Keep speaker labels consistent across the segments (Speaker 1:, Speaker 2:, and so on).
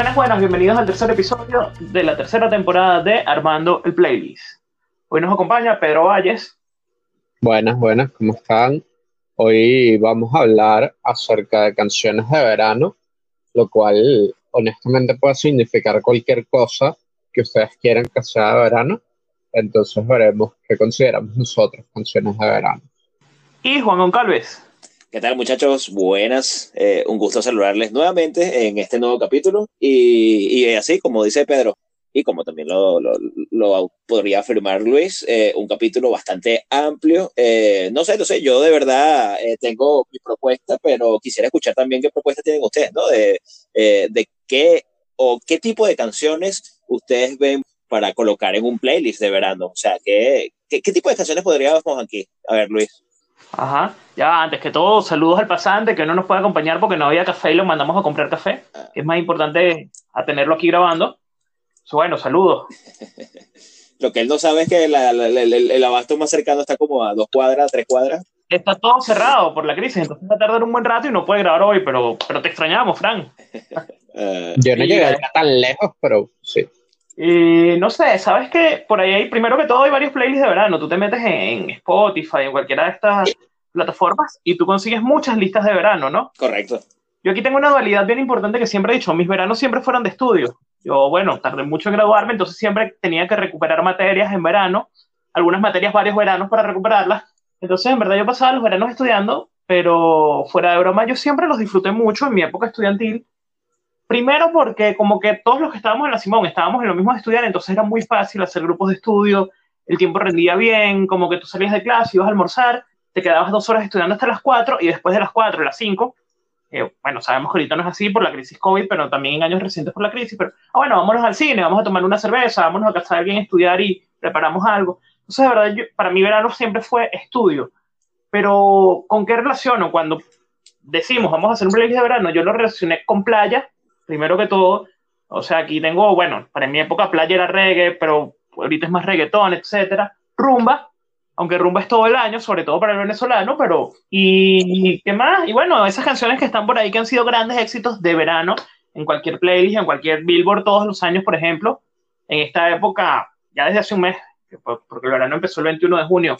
Speaker 1: Buenas, buenas, bienvenidos al tercer episodio de la tercera temporada de Armando el Playlist. Hoy nos acompaña Pedro Valles.
Speaker 2: Buenas, buenas, ¿cómo están? Hoy vamos a hablar acerca de canciones de verano, lo cual honestamente puede significar cualquier cosa que ustedes quieran que sea de verano. Entonces veremos qué consideramos nosotros canciones de verano.
Speaker 1: Y Juan Goncalves.
Speaker 3: ¿Qué tal muchachos? Buenas. Eh, un gusto saludarles nuevamente en este nuevo capítulo. Y, y así, como dice Pedro, y como también lo, lo, lo podría afirmar Luis, eh, un capítulo bastante amplio. Eh, no sé, no sé, yo de verdad tengo mi propuesta, pero quisiera escuchar también qué propuesta tienen ustedes, ¿no? De, de qué o qué tipo de canciones ustedes ven para colocar en un playlist de verano. O sea, ¿qué, qué, qué tipo de canciones podríamos aquí? A ver, Luis.
Speaker 1: Ajá. Ya, antes que todo, saludos al pasante que no nos puede acompañar porque no había café y lo mandamos a comprar café. Es más importante a tenerlo aquí grabando. Bueno, saludos.
Speaker 3: Lo que él no sabe es que la, la, el, el, abasto más cercano está como a dos cuadras, tres cuadras.
Speaker 1: Está todo cerrado por la crisis, entonces va a tardar un buen rato y no puede grabar hoy, pero, pero te extrañamos, Fran.
Speaker 2: uh, Yo no llegué tan lejos, pero sí.
Speaker 1: Y no sé, sabes que por ahí hay, primero que todo, hay varios playlists de verano. Tú te metes en Spotify, en cualquiera de estas plataformas, y tú consigues muchas listas de verano, ¿no?
Speaker 3: Correcto.
Speaker 1: Yo aquí tengo una dualidad bien importante que siempre he dicho: mis veranos siempre fueron de estudio. Yo, bueno, tardé mucho en graduarme, entonces siempre tenía que recuperar materias en verano, algunas materias varios veranos para recuperarlas. Entonces, en verdad, yo pasaba los veranos estudiando, pero fuera de broma, yo siempre los disfruté mucho en mi época estudiantil Primero porque como que todos los que estábamos en la Simón estábamos en lo mismo de estudiar, entonces era muy fácil hacer grupos de estudio, el tiempo rendía bien, como que tú salías de clase, ibas a almorzar, te quedabas dos horas estudiando hasta las cuatro y después de las cuatro, las cinco, eh, bueno, sabemos que ahorita no es así por la crisis COVID, pero también en años recientes por la crisis, pero, ah, bueno, vámonos al cine, vamos a tomar una cerveza, vámonos a casa de alguien a estudiar y preparamos algo. Entonces, de verdad, yo, para mí verano siempre fue estudio. Pero, ¿con qué relaciono? Cuando decimos, vamos a hacer un playlist de verano, yo lo relacioné con playa, primero que todo, o sea, aquí tengo, bueno, para mi época playa era reggae, pero ahorita es más reggaetón, etcétera. Rumba, aunque rumba es todo el año, sobre todo para el venezolano, pero ¿y qué más? Y bueno, esas canciones que están por ahí que han sido grandes éxitos de verano en cualquier playlist, en cualquier billboard todos los años, por ejemplo, en esta época, ya desde hace un mes, porque el verano empezó el 21 de junio,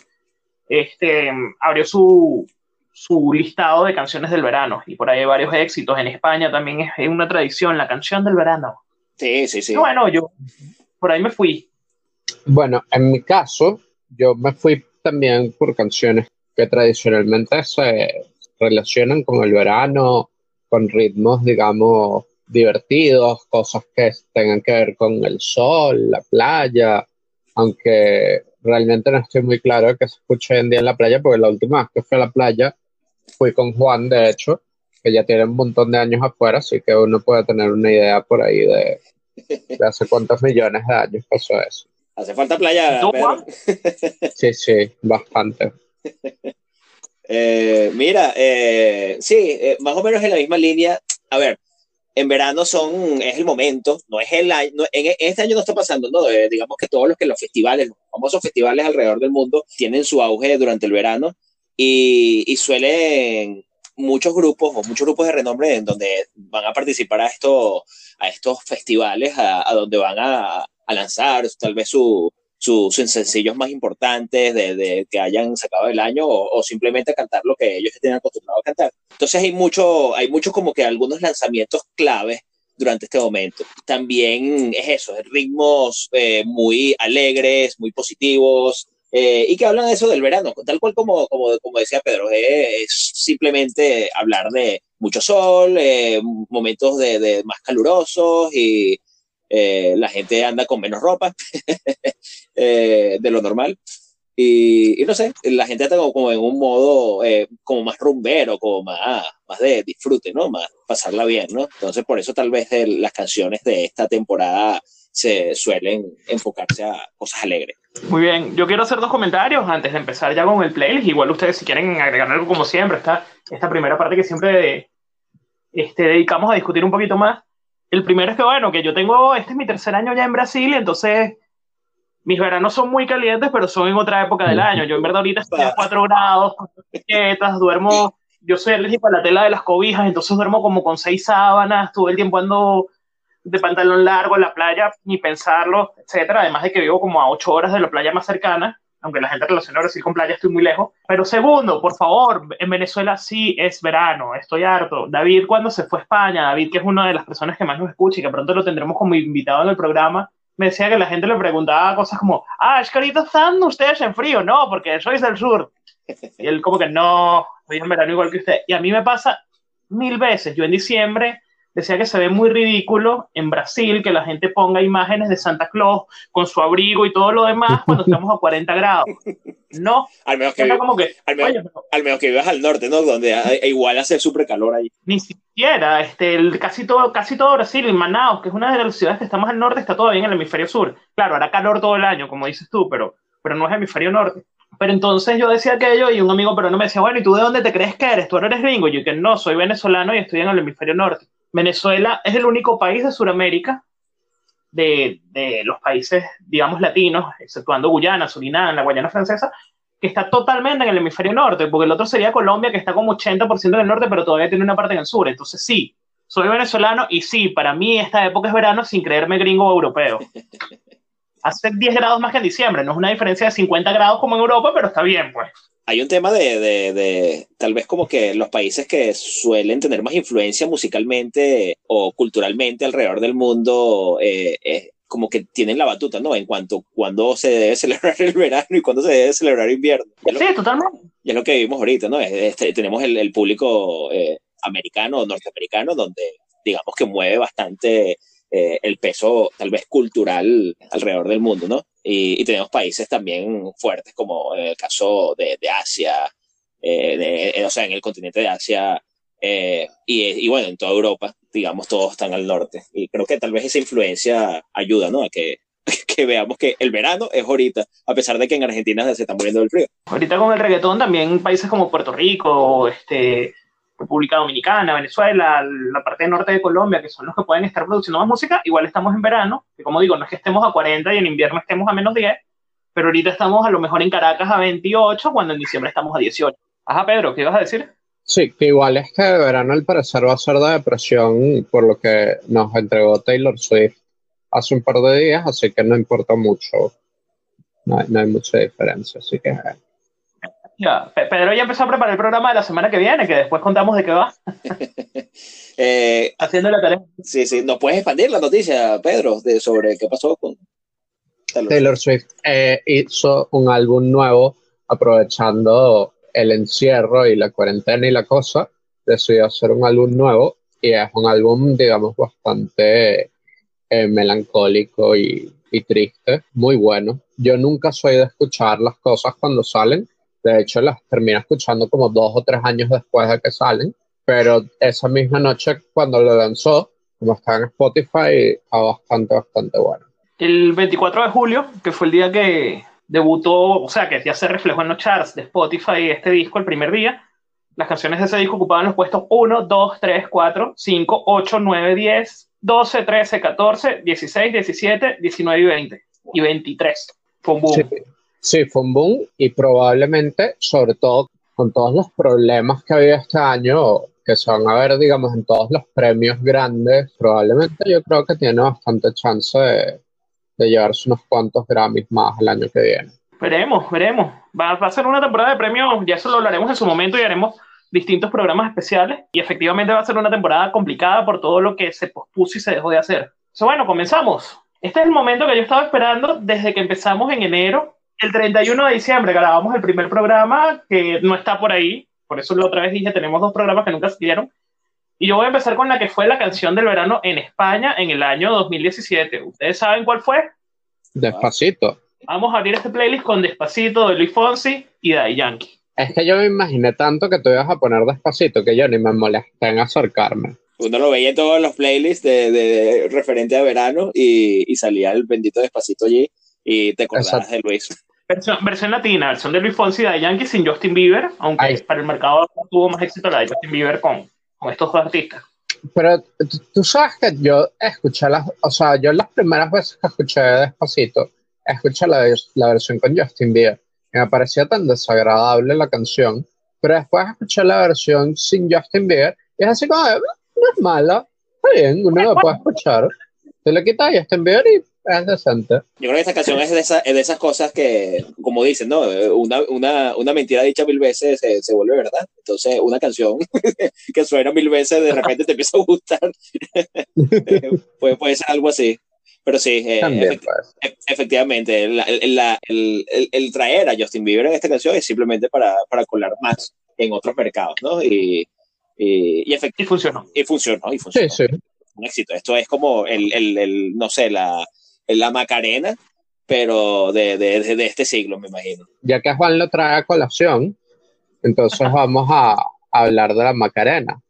Speaker 1: este, abrió su, su listado de canciones del verano y por ahí hay varios éxitos. En España también es, una tradición, la canción del verano.
Speaker 3: Sí, sí, sí.
Speaker 1: Y bueno, yo por ahí me fui.
Speaker 2: Bueno, en mi caso, yo me fui también por canciones que tradicionalmente se relacionan con el verano, con ritmos, digamos, divertidos, cosas que tengan que ver con el sol, la playa, aunque realmente no estoy muy claro de que se escuche hoy en día en la playa, porque la última vez que fui a la playa fui con Juan, de hecho, que ya tiene un montón de años afuera, así que uno puede tener una idea por ahí de, de hace cuántos millones de años pasó eso.
Speaker 3: Hace falta playa.
Speaker 1: ¿Tú, Juan?
Speaker 2: Sí, sí, bastante.
Speaker 3: Eh, mira, eh, sí, eh, más o menos en la misma línea. A ver, en verano son, es el momento, no es el año, no, en, este año no está pasando, ¿no? Eh, digamos que todos los que los festivales, los famosos festivales alrededor del mundo, tienen su auge durante el verano y, y suelen muchos grupos o muchos grupos de renombre en donde van a participar a, esto, a estos festivales, a, a donde van a, a, lanzar tal vez su, sus sencillos más importantes de, de, que hayan sacado el año o, o, simplemente cantar lo que ellos estén acostumbrados a cantar. Entonces hay mucho, hay mucho como que algunos lanzamientos claves durante este momento. También es eso, ritmos eh, muy alegres, muy positivos, eh, y que hablan de eso del verano, tal cual como, como, como decía Pedro, eh, es simplemente hablar de mucho sol, eh, momentos de, de, más calurosos y eh, la gente anda con menos ropa de lo normal. Y, y, no sé, la gente está como, como en un modo como más rumbero, como más, más de disfrute, ¿no? Más pasarla bien, ¿no? Entonces por eso tal vez de las canciones de esta temporada se suelen enfocarse a cosas alegres.
Speaker 1: Muy bien, yo quiero hacer dos comentarios antes de empezar ya con el playlist. Igual ustedes si quieren agregar algo como siempre, está esta primera parte que siempre este, dedicamos a discutir un poquito más. El primero es que, bueno, que yo tengo, este es mi tercer año ya en Brasil, y entonces mis veranos son muy calientes, pero son en otra época del año. Yo en verdad ahorita estoy a 4 grados, con duermo, yo soy alérgico a la tela de las cobijas, entonces duermo como con seis sábanas, todo el tiempo ando de pantalón largo en la playa, ni pensarlo, etcétera. Además de que vivo como a ocho horas de la playa más cercana, aunque la gente relaciona Brasil con playa, estoy muy lejos. Pero segundo, por favor, en Venezuela sí es verano, estoy harto. David, cuando se fue a España, David, que es una de las personas que más nos escucha y que pronto lo tendremos como invitado en el programa, me decía que la gente le preguntaba cosas como, ah, es que ahorita están ustedes en frío, no, porque sois del sur. Y él como que no, estoy en verano igual que usted. Y a mí me pasa mil veces. Yo en diciembre decía que se ve muy ridículo en Brasil que la gente ponga imágenes de Santa Claus con su abrigo y todo lo demás cuando estamos a 40 grados. No,
Speaker 3: al menos que,
Speaker 1: como que
Speaker 3: al, menos, al menos, que vivas al norte, ¿no? Donde igual hace súper calor ahí.
Speaker 1: Ni siquiera, este, el, casi, todo, casi todo Brasil, en Manaus, que es una de las ciudades que está más al norte, está todavía en el hemisferio sur. Claro, hará calor todo el año, como dices tú, pero, pero no es hemisferio norte. Pero entonces yo decía aquello y un amigo pero no me decía, bueno, ¿y tú de dónde te crees que eres? ¿Tú eres gringo? Y yo que no, soy venezolano y estoy en el hemisferio norte. Venezuela es el único país de Sudamérica, de, de, los países, digamos, latinos, exceptuando Guyana, Surinam, la Guayana francesa, que está totalmente en el hemisferio norte, porque el otro sería Colombia, que está como 80% en el norte, pero todavía tiene una parte en el sur. Entonces sí, soy venezolano y sí, para mí esta época es verano sin creerme gringo o europeo. Hace 10 grados más que en diciembre, no es una diferencia de 50 grados como en Europa, pero está bien, pues
Speaker 3: hay un tema de, de, de, tal vez como que los países que suelen tener más influencia musicalmente o culturalmente alrededor del mundo, eh, eh, como que tienen la batuta, ¿no? En cuanto a cuándo se debe celebrar el verano y cuándo se debe celebrar el invierno.
Speaker 1: Sí, totalmente.
Speaker 3: Y es lo que vivimos ahorita, ¿no? Este, tenemos el, el público eh, americano, norteamericano, donde digamos que mueve bastante eh, el peso tal vez cultural alrededor del mundo, ¿no? Y, tenemos países también fuertes como en el caso de, Asia, eh, eh, o sea, en el continente de Asia y, bueno, en toda Europa, digamos, todos están al norte. Y creo que tal vez esa influencia ayuda, ¿no? A que, que veamos que el verano es ahorita, a pesar de que en Argentina se está muriendo del frío.
Speaker 1: Ahorita con el reggaetón también países como Puerto Rico, este, República Dominicana, Venezuela, la parte norte de Colombia, que son los que pueden estar produciendo más música, igual estamos en verano, que como digo, no es que estemos a 40 y en invierno estemos a menos 10, pero ahorita estamos a lo mejor en Caracas a 28, cuando en diciembre estamos a 18. Ajá, Pedro, ¿qué ibas a decir?
Speaker 2: Sí, que igual este verano al parecer va a ser de depresión por lo que nos entregó Taylor Swift hace un par de días, así que no importa mucho, no no hay mucha diferencia, así que
Speaker 1: ya, Pedro ya empezó a preparar el programa de la semana que viene, que después contamos de qué va.
Speaker 3: eh,
Speaker 1: Haciendo la tarea.
Speaker 3: Sí, sí. ¿Nos puedes expandir la noticia, Pedro, de, sobre qué pasó con
Speaker 2: Taylor, Swift? Eh, hizo un álbum nuevo aprovechando el encierro y la cuarentena y la cosa. Decidió hacer un álbum nuevo y es un álbum, digamos, bastante eh, melancólico y, y triste. Muy bueno. Yo nunca soy de escuchar las cosas cuando salen de hecho, las termino escuchando como dos o tres años después de que salen. Pero esa misma noche, cuando lo lanzó, como está en Spotify, está bastante, bastante bueno.
Speaker 1: El 24 de julio, que fue el día que debutó, o sea, que ya se reflejó en los charts de Spotify este disco el primer día, las canciones de ese disco ocupaban los puestos 1, 2, 3, 4, 5, 8, 9, 10, 12, 13, 14, 16, 17, 19 y 20. Y 23. Fue un boom. Sí.
Speaker 2: Sí, fue un boom y probablemente, sobre todo con todos los problemas que había este año, que se van a ver, digamos, en todos los premios grandes, probablemente yo creo que tiene bastante chance de, llevarse unos cuantos Grammys más el año que viene.
Speaker 1: Veremos, veremos. Va, va, a ser una temporada de premios, ya eso lo hablaremos en su momento y haremos distintos programas especiales. Y efectivamente va a ser una temporada complicada por todo lo que se pospuso y se dejó de hacer. So, bueno, comenzamos. Este es el momento que yo estaba esperando desde que empezamos en enero el 31 de diciembre grabamos el primer programa que no está por ahí, por eso la otra vez dije, tenemos dos programas que nunca salieron. Y yo voy a empezar con la que fue la canción del verano en España en el año 2017. ¿Ustedes saben cuál fue?
Speaker 2: Despacito.
Speaker 1: Vamos a abrir este playlist con Despacito de Luis Fonsi y de Yankee.
Speaker 2: Es que yo me imaginé tanto que tú ibas a poner Despacito que yo ni me molesté en acercarme.
Speaker 3: Uno lo veía en todos los playlists de, referente a verano y, salía el bendito Despacito allí y te acordabas de Luis.
Speaker 1: Versión, latina, versión de Luis Fonsi de Yankee sin Justin Bieber, aunque para el mercado tuvo más éxito la de Justin Bieber con, con estos dos artistas.
Speaker 2: Pero tú sabes que yo escuché las, o sea, yo las primeras veces que escuché Despacito, escuché la, la versión con Justin Bieber. Y me parecía tan desagradable la canción, pero después escuché la versión sin Justin Bieber y es así como, no es mala, está bien, uno la puede escuchar. Tú le quitas Justin Bieber y es decente.
Speaker 3: Yo creo que esta canción es de, esa- es de esas cosas que, como dicen, ¿no? Una, una, una mentira dicha mil veces se, se vuelve verdad. Entonces, una canción que suena mil veces de repente te empieza a gustar. puede, puede ser algo así. Pero sí, eh,
Speaker 2: pues.
Speaker 3: e- efectivamente, el, el- la- el- el- el traer a Justin Bieber en esta canción es simplemente para, para colar más en otros mercados, ¿no? Y, y, y, efect-
Speaker 1: Y funcionó.
Speaker 3: y funcionó, y
Speaker 2: Sí,
Speaker 3: funcionó
Speaker 2: sí.
Speaker 3: un éxito. Esto es como el, el, el, no sé, la, la Macarena, pero de, de, de, este siglo, me imagino.
Speaker 2: Ya que Juan lo trae a colación, entonces vamos a hablar de la Macarena.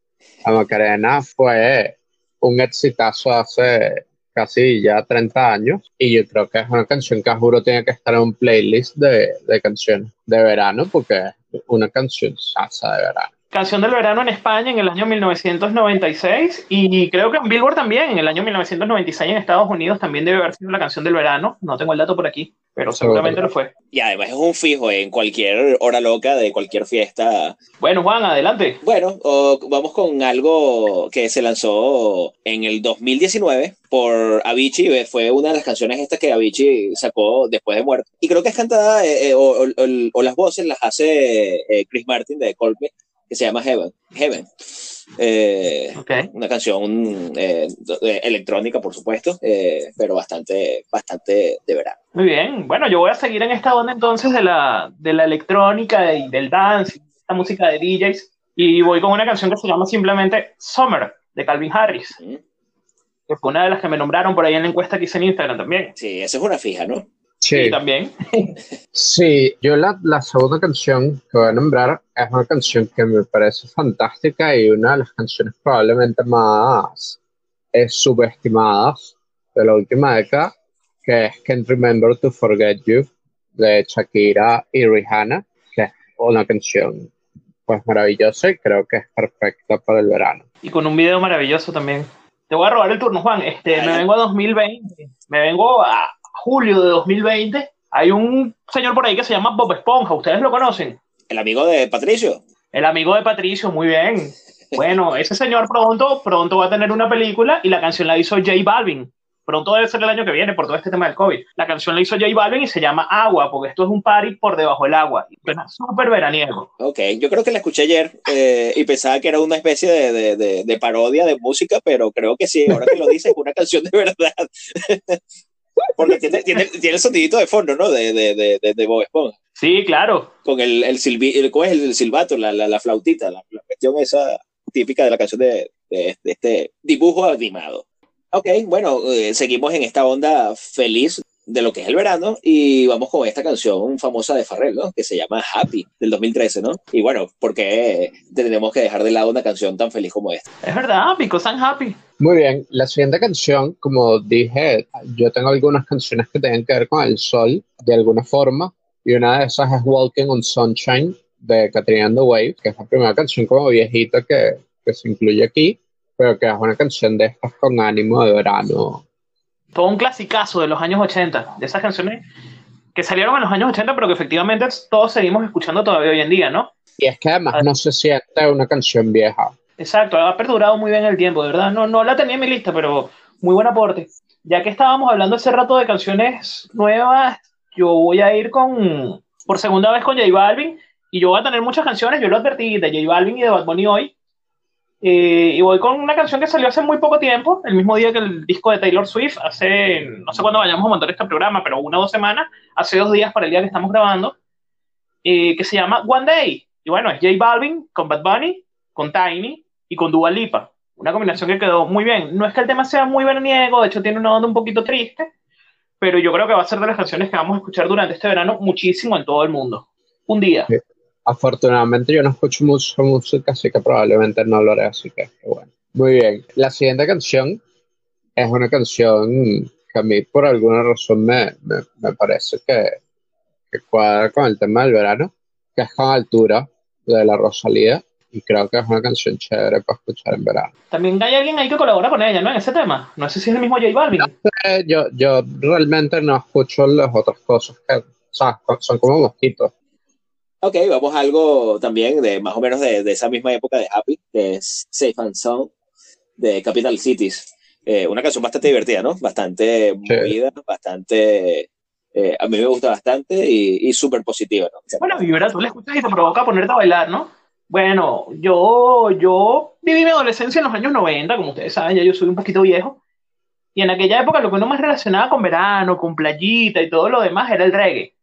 Speaker 2: La Macarena fue un exitazo hace casi ya 30 años y yo creo que es una canción que juro tiene que estar en un playlist de, de canciones de verano porque es una canción sasa de verano.
Speaker 1: Canción del verano en España en el año 1996 y creo que en Billboard también en el año 1996 en Estados Unidos también debe haber sido la canción del verano. No tengo el dato por aquí, pero seguramente lo fue.
Speaker 3: Y además es un fijo en cualquier hora loca de cualquier fiesta.
Speaker 1: Bueno, Juan, adelante.
Speaker 3: Bueno, o- vamos con algo que se lanzó en el 2019 por Avicii. Fue una de las canciones estas que Avicii sacó después de muerto. Y creo que es cantada, eh, eh, o, o- o las voces las hace eh, Chris Martin de Coldplay, que se llama Heaven. Heaven. Eh,
Speaker 1: Ok.
Speaker 3: una canción eh, electrónica, por supuesto, eh, pero bastante, bastante de verano.
Speaker 1: Muy bien. Bueno, yo voy a seguir en esta onda entonces de la, de la electrónica y del dance, esta música de DJs. Y voy con una canción que se llama simplemente Summer, de Calvin Harris,
Speaker 3: ¿Mm?
Speaker 1: que fue una de las que me nombraron por ahí en la encuesta que hice en Instagram también.
Speaker 3: Sí, esa es una fija, ¿no?
Speaker 1: Sí,
Speaker 2: Sí,
Speaker 1: también.
Speaker 2: sí yo la, la segunda canción que voy a nombrar es una canción que me parece fantástica y una de las canciones probablemente más eh, subestimadas de la última década, que es Can't Remember to Forget You de Shakira y Rihanna, que es una canción pues maravillosa y creo que es perfecta para el verano.
Speaker 1: Y con un video maravilloso también. Te voy a robar el turno, Juan. Este, me vengo a 2020. Me vengo a julio de 2020. Hay un señor por ahí que se llama Bob Esponja. ¿Ustedes lo conocen?
Speaker 3: El amigo de Patricio.
Speaker 1: El amigo de Patricio, muy bien. Bueno, ese señor pronto, pronto va a tener una película y la canción la hizo J Balvin. Pronto debe ser el año que viene por todo este tema del COVID. La canción la hizo J Balvin y se llama Agua, porque esto es un party por debajo del agua. Suena súper veraniego.
Speaker 3: Ok, yo creo que la escuché ayer eh, y pensaba que era una especie de, de- de- de parodia de música, pero creo que sí, ahora que lo dices, es una canción de verdad. Porque tiene, tiene, tiene el sonidito de fondo, ¿no? De, de, de, de, Bob Esponja.
Speaker 1: Sí, claro.
Speaker 3: Con el, el, silbi- el- ¿cómo es el, silbato, la, la, la flautita, la, la cuestión esa típica de la canción de, de- este dibujo animado. Ok, bueno, eh, seguimos en esta onda feliz de lo que es el verano y vamos con esta canción famosa de Farrell, ¿no? Que se llama Happy, del 2013, ¿no? Y bueno, ¿por qué tenemos que dejar de lado una canción tan feliz como esta?
Speaker 1: Es verdad, because I'm happy.
Speaker 2: Muy bien, la siguiente canción, como dije, yo tengo algunas canciones que tienen que ver con el sol de alguna forma, y una de esas es Walking on Sunshine de Katrina and the Waves, que es la primera canción como viejita que, que se incluye aquí, pero que es una canción de estas con ánimo de verano.
Speaker 1: Todo un clasicazo de los años 80, de esas canciones que salieron en los años 80, pero que efectivamente todos seguimos escuchando todavía hoy en día, ¿no?
Speaker 2: Y es que además no se siente una canción vieja.
Speaker 1: Exacto, ha perdurado muy bien el tiempo, de verdad. No, no la tenía en mi lista, pero muy buen aporte. Ya que estábamos hablando hace rato de canciones nuevas, yo voy a ir con, por segunda vez con J Balvin, y yo voy a tener muchas canciones, yo lo advertí, de J Balvin y de Bad Bunny hoy. Eh, y voy con una canción que salió hace muy poco tiempo, el mismo día que el disco de Taylor Swift, hace, no sé cuándo vayamos a montar este programa, pero una o dos semanas, hace dos días para el día que estamos grabando, eh, que se llama One Day. Y bueno, es J Balvin con Bad Bunny, con Tiny y con Dua Lipa. Una combinación que quedó muy bien. No es que el tema sea muy veraniego, de hecho tiene una onda un poquito triste, pero yo creo que va a ser de las canciones que vamos a escuchar durante este verano muchísimo en todo el mundo. Un día.
Speaker 2: Sí. Afortunadamente yo no escucho mucha música, así que probablemente no lo haré, así que bueno. Muy bien, la siguiente canción es una canción que a mí por alguna razón me, me, me parece que, que cuadra con el tema del verano, que es con altura de la Rosalía, y creo que es una canción chévere para escuchar en verano.
Speaker 1: También hay alguien ahí que colabora con ella, ¿no? En ese tema. No sé si es el mismo J Balvin.
Speaker 2: Eh, yo, yo realmente no escucho las otras cosas que, o sea, son como mosquitos.
Speaker 3: Ok, vamos a algo también de más o menos de, de esa misma época de Happy, que es Safe and Sound de Capital Cities. Eh, una canción bastante divertida, ¿no? Bastante movida, bastante... Eh, a mí me gusta bastante y, y súper positiva, ¿no?
Speaker 1: Bueno, verdad, tú la escuchas y te provoca ponerte a bailar, ¿no? Bueno, yo, yo viví mi adolescencia en los años 90, como ustedes saben, ya yo soy un poquito viejo. Y en aquella época lo que uno más relacionaba con verano, con playita y todo lo demás era el reggae.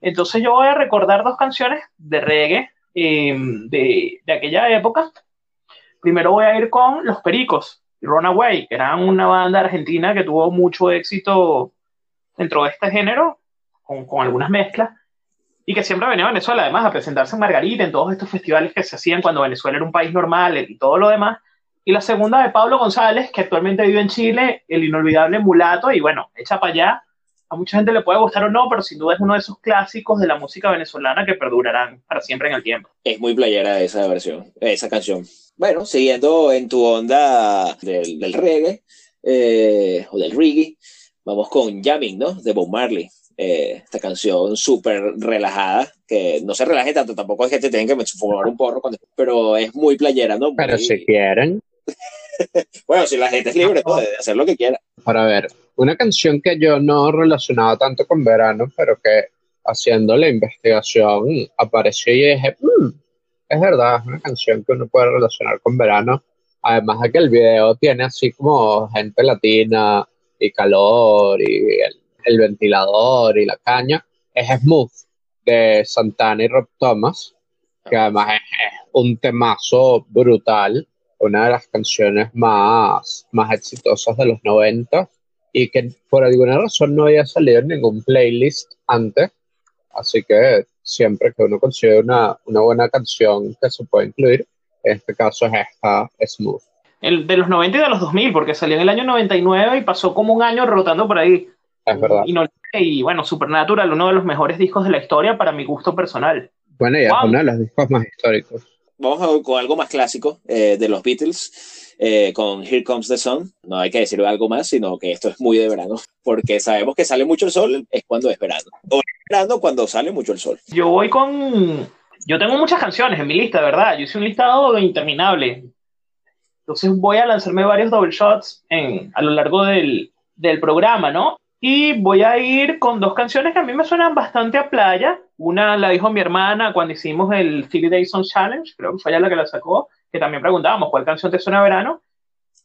Speaker 1: Entonces yo voy a recordar dos canciones de reggae em, de, de, aquella época. Primero voy a ir con Los Pericos, Runaway, que eran una banda argentina que tuvo mucho éxito dentro de este género, con, con algunas mezclas y que siempre venía a Venezuela, además, a presentarse en Margarita, en todos estos festivales que se hacían cuando Venezuela era un país normal y todo lo demás. Y la segunda de Pablo González, que actualmente vive en Chile, el inolvidable mulato, y bueno, echa para allá. A mucha gente le puede gustar o no, pero sin duda es uno de esos clásicos de la música venezolana que perdurarán para siempre en el tiempo.
Speaker 3: Es muy playera esa versión, esa canción. Bueno, siguiendo en tu onda del, reggae eh, o del reggae, vamos con Jamming, ¿no? De Bob Marley. Eh, esta canción súper relajada, que no se relaje tanto, tampoco es que te tengan que fumar un porro, pero es muy playera, ¿no?
Speaker 2: Pero si quieren.
Speaker 3: bueno, si la gente es libre pues, de hacer lo que quiera.
Speaker 2: Para ver, una canción que yo no relacionaba tanto con verano, pero que haciendo la investigación apareció y dije, mm, es verdad, es una canción que uno puede relacionar con verano. Además de que el video tiene así como gente latina y calor y el el ventilador y la caña, es Smooth de Santana y Rob Thomas, que además es, un temazo brutal, una de las canciones más, más exitosas de los 90 y que por alguna razón no había salido en ningún playlist antes. Así que siempre que uno consigue una, una buena canción que se puede incluir, en este caso es esta Smooth.
Speaker 1: El de los 90 y de los 2000, porque salió en el año 99 y pasó como un año rotando por ahí.
Speaker 2: Es verdad.
Speaker 1: Y, bueno, Supernatural, uno de los mejores discos de la historia para mi gusto personal.
Speaker 2: Bueno, y es uno de los discos más históricos.
Speaker 3: Vamos con algo más clásico eh, de los Beatles, eh, con Here Comes the Sun. No hay que decir algo más, sino que esto es muy de verano, porque sabemos que sale mucho el sol, es cuando es verano. O es verano cuando sale mucho el sol.
Speaker 1: Yo voy con... Yo tengo muchas canciones en mi lista, verdad. Yo hice un listado interminable. Entonces voy a lanzarme varios double shots en, a lo largo del, del programa, ¿no? Y voy a ir con dos canciones que a mí me suenan bastante a playa. Una la dijo mi hermana cuando hicimos el Philly Dayson Challenge, creo que fue ella la que la sacó, que también preguntábamos cuál canción te suena a verano.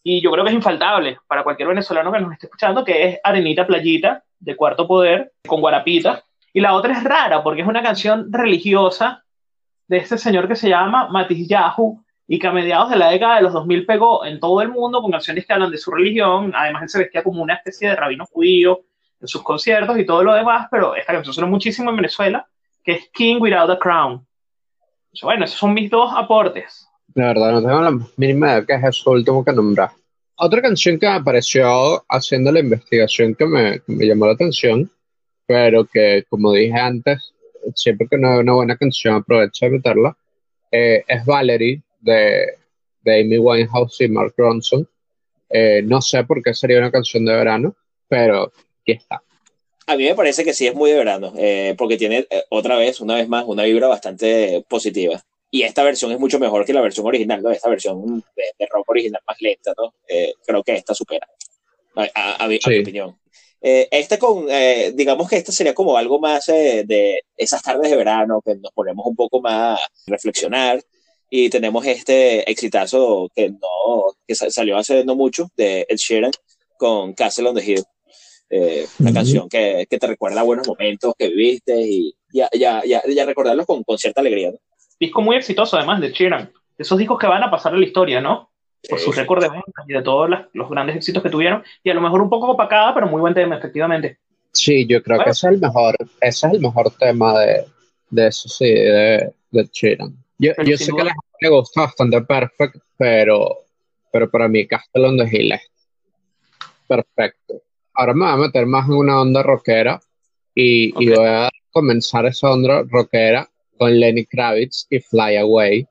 Speaker 1: Y yo creo que es infaltable para cualquier venezolano que nos esté escuchando, que es Arenita Playita, de Cuarto Poder, con Guarapita. Y la otra es rara, porque es una canción religiosa de este señor que se llama Matiz Yahoo, y que a mediados de la década de los 2000 pegó en todo el mundo con canciones que hablan de su religión. Además, él se vestía como una especie de rabino judío en sus conciertos y todo lo demás, pero esta canción suena muchísimo en Venezuela, que es King Without a Crown. Bueno, esos son mis dos aportes.
Speaker 2: La verdad, no tengo la mínima idea que es eso último que nombrar. Otra canción que me apareció haciendo la investigación que me, me llamó la atención, pero que, como dije antes, siempre que no hay una buena canción aprovecho de meterla, eh, es Valerie de, de, Amy Winehouse y Mark Ronson. Eh, no sé por qué sería una canción de verano, pero está.
Speaker 3: A mí me parece que sí es muy de verano, eh, porque tiene eh, otra vez, una vez más, una vibra bastante positiva. Y esta versión es mucho mejor que la versión original, ¿no? Esta versión de, rock original más lenta, ¿no? Eh, creo que esta supera, a, mi, opinión. este con, digamos que esta sería como algo más de esas tardes de verano, que nos ponemos un poco más a reflexionar. Y tenemos este exitazo que, no, que salió hace no mucho, de Ed Sheeran, con Castle on the Hill eh, una canción que, que, te recuerda buenos momentos que viviste y ya, ya, ya, ya recordarlos con, con, cierta alegría.
Speaker 1: Disco muy exitoso además de Sheeran. Esos discos que van a pasar a la historia, ¿no? Por su récord de ventas y de todos los grandes éxitos que tuvieron. Y a lo mejor un poco opacada, pero muy buen tema, efectivamente.
Speaker 2: Sí, yo creo que ese es el mejor, ese es el mejor tema de, de eso, sí, de, de Sheeran. Yo, yo sé que a la gente le gusta bastante Perfect, pero, pero para mí Castellón de es perfecto. Ahora me voy a meter más en una onda rockera y, voy a comenzar esa onda rockera con Lenny Kravitz y Fly Away,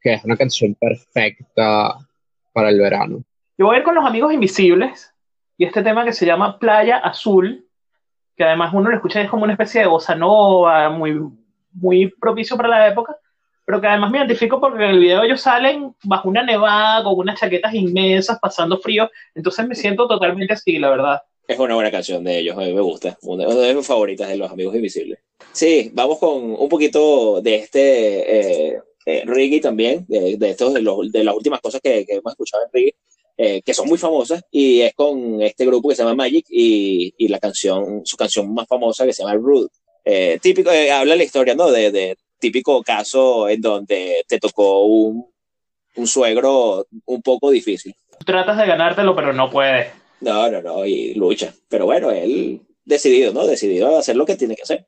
Speaker 2: que es una canción perfecta para el verano.
Speaker 1: Yo voy a ir con los amigos invisibles y este tema que se llama Playa Azul, que además uno lo escucha es como una especie de bossa nova, muy, muy propicio para la época, pero que además me identifico porque en el video ellos salen bajo una nevada con unas chaquetas inmensas pasando frío, entonces me siento totalmente así, la verdad.
Speaker 3: Es una buena canción de ellos, a mí me gusta, una de mis favoritas de los Amigos Invisibles. Sí, vamos con un poquito de este eh, eh reggae también, de, de estos, de, los, de, las últimas cosas que, que hemos escuchado en reggae, eh, que son muy famosas, y es con este grupo que se llama Magic y, y la canción, su canción más famosa que se llama Rude. Eh, típico, eh, habla la historia, ¿no? De, de, típico caso en donde te tocó un, un suegro un poco difícil.
Speaker 1: Tratas de ganártelo, pero no puedes.
Speaker 3: No, no, no, y lucha. Pero bueno, él decidido, ¿no? Decidido a hacer lo que tiene que hacer.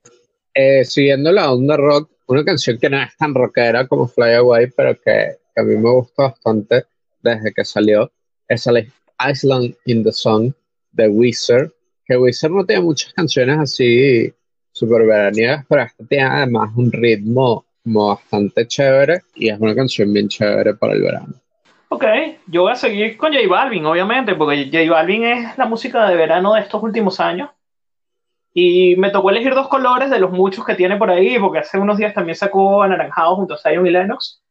Speaker 2: Eh, siguiendo la onda rock, una canción que no es tan rockera como Fly Away, pero que, que a mí me gusta bastante desde que salió, es el Island in the Sun de Wizard, que Wizard no tiene muchas canciones así súper veraniegas, pero esta tiene además un ritmo como bastante chévere y es una canción bien chévere para el verano.
Speaker 1: Ok, yo voy a seguir con J Balvin, obviamente, porque J Balvin es la música de verano de estos últimos años. Y me tocó elegir dos colores de los muchos que tiene por ahí, porque hace unos días también sacó Anaranjado junto a Zion y Lennox.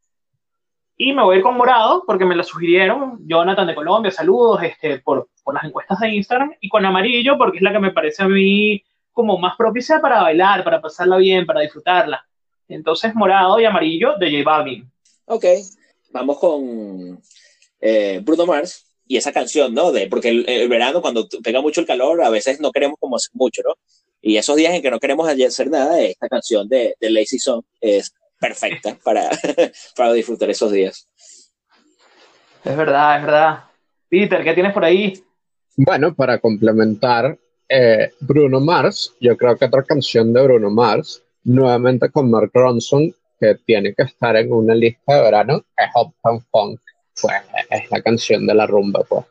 Speaker 1: Y me voy a ir con morado, porque me lo sugirieron. Jonathan de Colombia, saludos este, por, por las encuestas de Instagram. Y con amarillo, porque es la que me parece a mí como más propicia para bailar, para pasarla bien, para disfrutarla. Entonces, morado y amarillo de J Balvin.
Speaker 3: Ok, vamos con eh, Bruno Mars y esa canción, ¿no? De, porque el, el, verano, cuando pega mucho el calor, a veces no queremos como hacer mucho, ¿no? Y esos días en que no queremos hacer nada, esta canción de, de Lazy Song es perfecta para, para disfrutar esos días.
Speaker 1: Es verdad, es verdad. Peter, ¿qué tienes por ahí?
Speaker 2: Bueno, para complementar, eh, Bruno Mars, yo creo que otra canción de Bruno Mars, nuevamente con Mark Ronson, que tiene que estar en una lista de verano, es Uptown Funk, pues es la canción de la rumba, pues.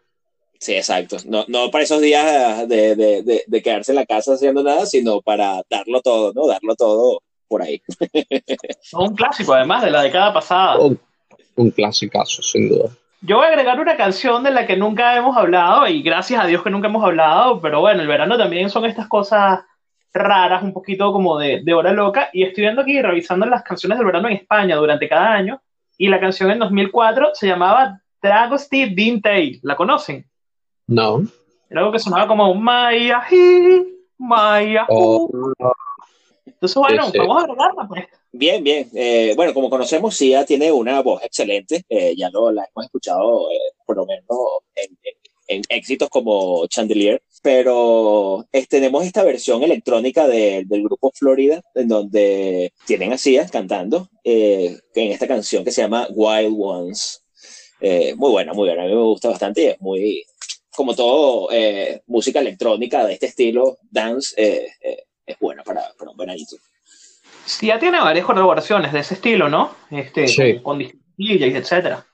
Speaker 3: Sí, exacto. No, no para esos días de, de, de, de, quedarse en la casa haciendo nada, sino para darlo todo, ¿no? Darlo todo por ahí.
Speaker 1: un clásico, además, de la década pasada.
Speaker 2: Un, un clasicazo, sin duda.
Speaker 1: Yo voy a agregar una canción de la que nunca hemos hablado, y gracias a Dios que nunca hemos hablado, pero bueno, el verano también son estas cosas raras, un poquito como de, de hora loca, y estoy viendo aquí, revisando las canciones del verano en España durante cada año, y la canción en 2004 se llamaba Dragosty Dintei. ¿La conocen?
Speaker 2: No.
Speaker 1: Era algo que sonaba como Maya Hi, Maya oh. Entonces, bueno, sí, sí. vamos a agregarla, pues.
Speaker 3: Bien, bien. Eh, bueno, como conocemos, Sia tiene una voz excelente. Eh, ya lo, la hemos escuchado, eh, por lo menos, en, en, en, éxitos como Chandelier. Pero tenemos esta versión electrónica de, del grupo Florida, en donde tienen a Sia cantando en esta canción que se llama Wild Ones. muy buena, muy buena. A mí me gusta bastante y es muy, como todo, música electrónica de este estilo, dance es buena para, para un veranito.
Speaker 1: Sí, ya tiene varias colaboraciones de ese estilo, ¿no? Este,
Speaker 2: sí.
Speaker 1: Con, DJs, etcétera.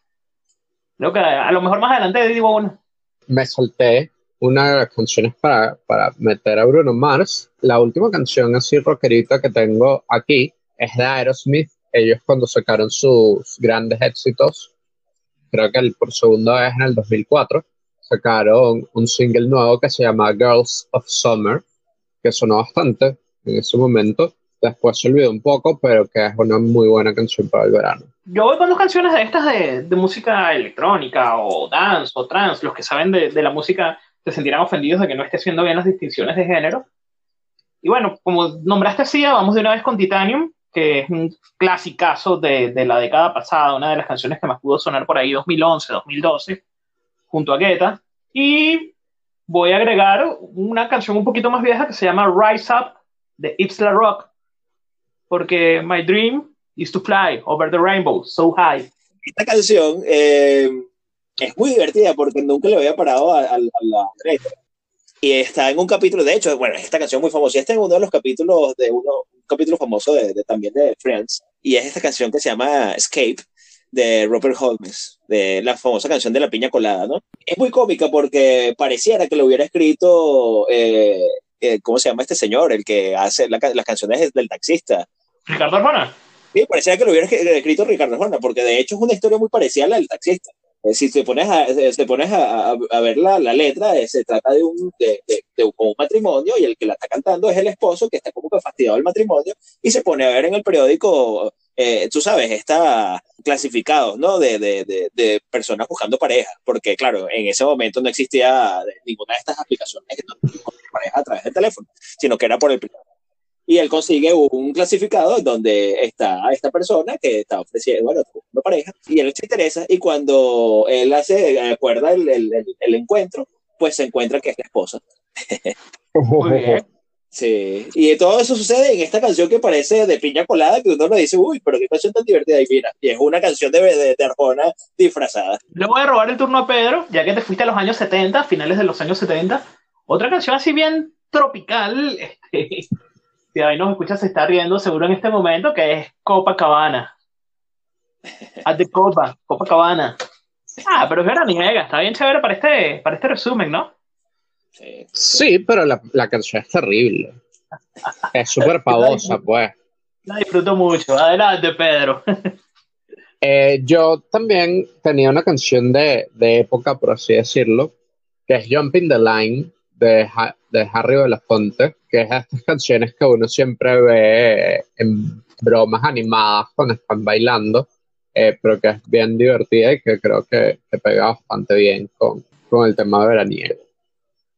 Speaker 1: Creo que a lo mejor más adelante digo uno.
Speaker 2: Me solté una de las canciones para, para meter a Bruno Mars. La última canción así rockerita que tengo aquí es de Aerosmith. Ellos cuando sacaron sus grandes éxitos, creo que el, por segunda vez en el 2004, sacaron un single nuevo que se llama Girls of Summer que sonó bastante en ese momento. Después se olvidó un poco, pero que es una muy buena canción para el verano.
Speaker 1: Yo voy con dos canciones de estas de, de música electrónica o dance o trance. Los que saben de, de, la música se sentirán ofendidos de que no esté haciendo bien las distinciones de género. Y bueno, como nombraste así, vamos de una vez con Titanium, que es un clasicazo de, de la década pasada, una de las canciones que más pudo sonar por ahí 2011, 2012, junto a Guetta. Y voy a agregar una canción un poquito más vieja que se llama Rise Up de Ipsla Rock, porque My Dream is to fly over the rainbow so high.
Speaker 3: Esta canción eh, es muy divertida porque nunca le había parado a, a, a, la letra. Y está en un capítulo, de hecho, bueno, esta canción muy famosa, y está en uno de los capítulos de uno, un capítulo famoso de, de, también de Friends, y es esta canción que se llama Escape, de Robert Holmes, de la famosa canción de la piña colada, ¿no? Es muy cómica porque pareciera que lo hubiera escrito, eh, eh, ¿cómo se llama este señor? El que hace la, las canciones del taxista.
Speaker 1: Ricardo Arjona.
Speaker 3: Sí, pareciera que lo hubiera escrito Ricardo Arjona, porque de hecho es una historia muy parecida a la del taxista. Eh, si te pones a, te pones a, ver la, letra, eh, se trata de un, de, de, un matrimonio y el que la está cantando es el esposo que está como que fastidiado del matrimonio y se pone a ver en el periódico eh, tú sabes, está clasificado, ¿no? De, personas buscando pareja, porque claro, en ese momento no existía ninguna de estas aplicaciones que no pareja a través del teléfono, sino que era por el y él consigue un clasificado donde está esta persona que está ofreciendo, bueno, una pareja, y él se interesa, y cuando él hace, acuerda el, el, el encuentro, pues se encuentra que es la esposa. Muy bien. Sí, y todo eso sucede en esta canción que parece de piña colada, que uno le dice, uy, pero qué canción tan divertida, y mira, y es una canción de, de, de Arjona disfrazada.
Speaker 1: Le voy a robar el turno a Pedro, ya que te fuiste a los años 70, finales de los años 70. Otra canción así bien tropical, este, si ahí nos escucha se está riendo seguro en este momento, que es Copacabana. At the Copa, Copacabana. Ah, pero es veraniega, está bien chévere para este, para este resumen, ¿no?
Speaker 2: Sí, pero la, la, canción es terrible. Es súper pavosa, pues.
Speaker 1: La disfruto mucho. Adelante, Pedro.
Speaker 2: Eh, yo también tenía una canción de, de, época, por así decirlo, que es Jumping the Line de, de Harry Belafonte, que es estas canciones que uno siempre ve en bromas animadas cuando están bailando, eh, pero que es bien divertida y que creo que, que pega bastante bien con, con el tema veraniego.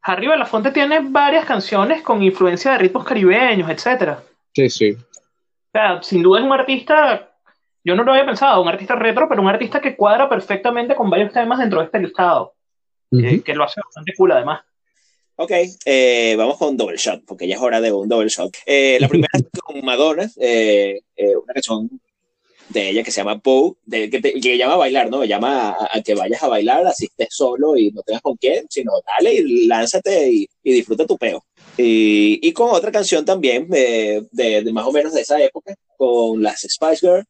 Speaker 1: Harry Belafonte tiene varias canciones con influencia de ritmos caribeños, etc.
Speaker 2: Sí, sí.
Speaker 1: O sea, sin duda es un artista, yo no lo había pensado, un artista retro, pero un artista que cuadra perfectamente con varios temas dentro de este listado, que, lo hace bastante cool además.
Speaker 3: Ok, eh, vamos con Double Shot, porque ya es hora de un Double Shot. Eh, la primera es con Madonna, eh, una canción de ella que se llama Poe, que, que, llama a bailar, ¿no? Llama a, que vayas a bailar, así solo y no tengas con quién, sino dale y lánzate y, disfruta tu peo. Y, y, con otra canción también de, de, más o menos de esa época, con las Spice Girls,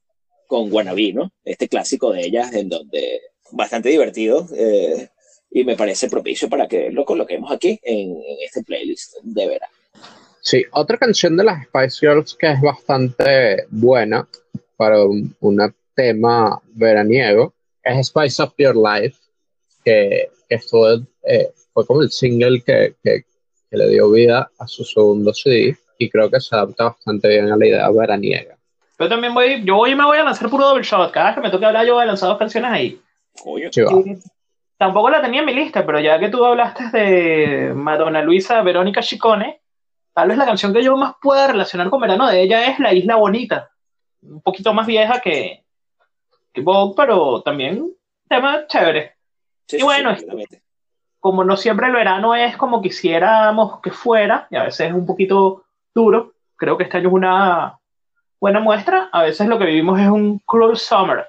Speaker 3: con Wannabe, ¿no? Este clásico de ellas, en donde bastante divertido y me parece propicio para que lo coloquemos aquí en, en este playlist de verano.
Speaker 2: Sí, otra canción de las Spice Girls que es bastante buena para un, tema veraniego es Spice Up Your Life, que, que eh, fue como el single que, que, le dio vida a su segundo CD y creo que se adapta bastante bien a la idea veraniega.
Speaker 1: Yo también voy, yo hoy me voy a lanzar puro double shot, cada vez que me toque hablar yo voy a lanzar dos canciones ahí. Tampoco la tenía en mi lista, pero ya que tú hablaste de Madonna Luisa Verónica Chicone, tal vez la canción que yo más pueda relacionar con verano de ella es La Isla Bonita. Un poquito más vieja que, que Vogue, pero también tema chévere. y bueno, como no siempre el verano es como quisiéramos que fuera, y a veces es un poquito duro, creo que este año es una buena muestra, a veces lo que vivimos es un cruel summer,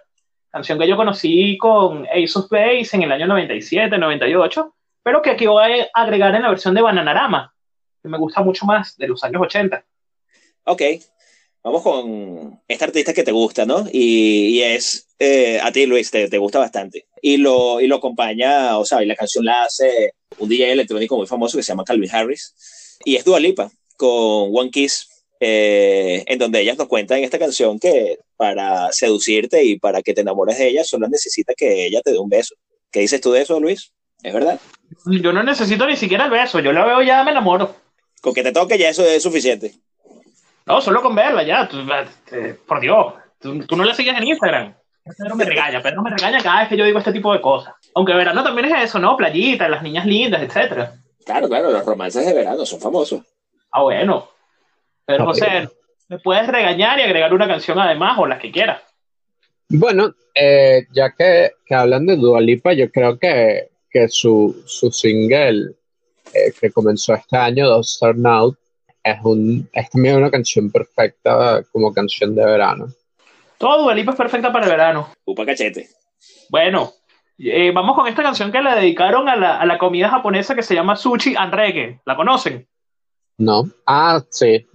Speaker 1: canción que yo conocí con Ace of Base en el año 97, 98, pero que aquí voy a agregar en la versión de Bananarama, que me gusta mucho más, de los años 80.
Speaker 3: Ok, Vamos con esta artista que te gusta, ¿no? Y, es, eh, a ti Luis, te, te, gusta bastante. Y lo, y lo acompaña, o sea, y la canción la hace un DJ electrónico muy famoso que se llama Calvin Harris. Y es Dua Lipa, con One Kiss, eh, en donde ellas nos cuentan en esta canción que para seducirte y para que te enamores de ella, solo necesita que ella te dé un beso. ¿Qué dices tú de eso, Luis? ¿Es verdad?
Speaker 1: Yo no necesito ni siquiera el beso, yo la veo ya me enamoro.
Speaker 3: Con que te toque ya eso es suficiente.
Speaker 1: No, solo con verla ya. Eh, por Dios, tú, no la sigues en Instagram. Pedro me regaña, Pedro me regaña cada vez que yo digo este tipo de cosas. Aunque verano también es eso, ¿no? Playita, las niñas lindas, etcétera.
Speaker 3: Claro, claro, los romances de verano son famosos.
Speaker 1: Ah, bueno. Pero José, ¿me puedes regañar y agregar una canción además o las que quieras?
Speaker 2: Bueno, eh, ya que, que, hablan de Dualipa, yo creo que, que su, su single eh, que comenzó este año, Dos Turn Out, es, un, es también una canción perfecta como canción de verano.
Speaker 1: Todo Dua es perfecta para el verano.
Speaker 3: Upa cachete.
Speaker 1: Bueno, eh, vamos con esta canción que le dedicaron a la, a la, comida japonesa que se llama Sushi and Reggae. ¿La conocen?
Speaker 2: No. Ah, sí.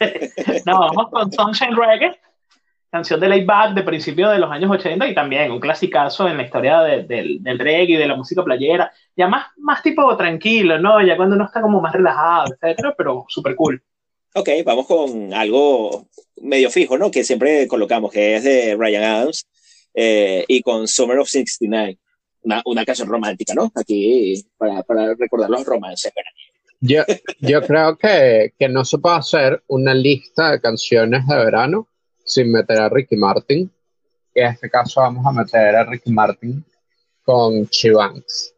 Speaker 1: no, vamos con Sunshine Reggae canción de Layback de principios de los años 80 y también un clasicazo en la historia del, del reggae y de la música playera. Ya más, más tipo tranquilo, ¿no? Ya cuando uno está como más relajado, etcétera, pero súper cool.
Speaker 3: Ok, vamos con algo medio fijo, ¿no? Que siempre colocamos, que es de Ryan Adams eh, y con Summer of 69. Una, una canción romántica, ¿no? Aquí para, para recordar los romances
Speaker 2: Yo, yo creo que, que no se puede hacer una lista de canciones de verano sin meter a Ricky Martin. Y en este caso vamos a meter a Ricky Martin con Chivanks,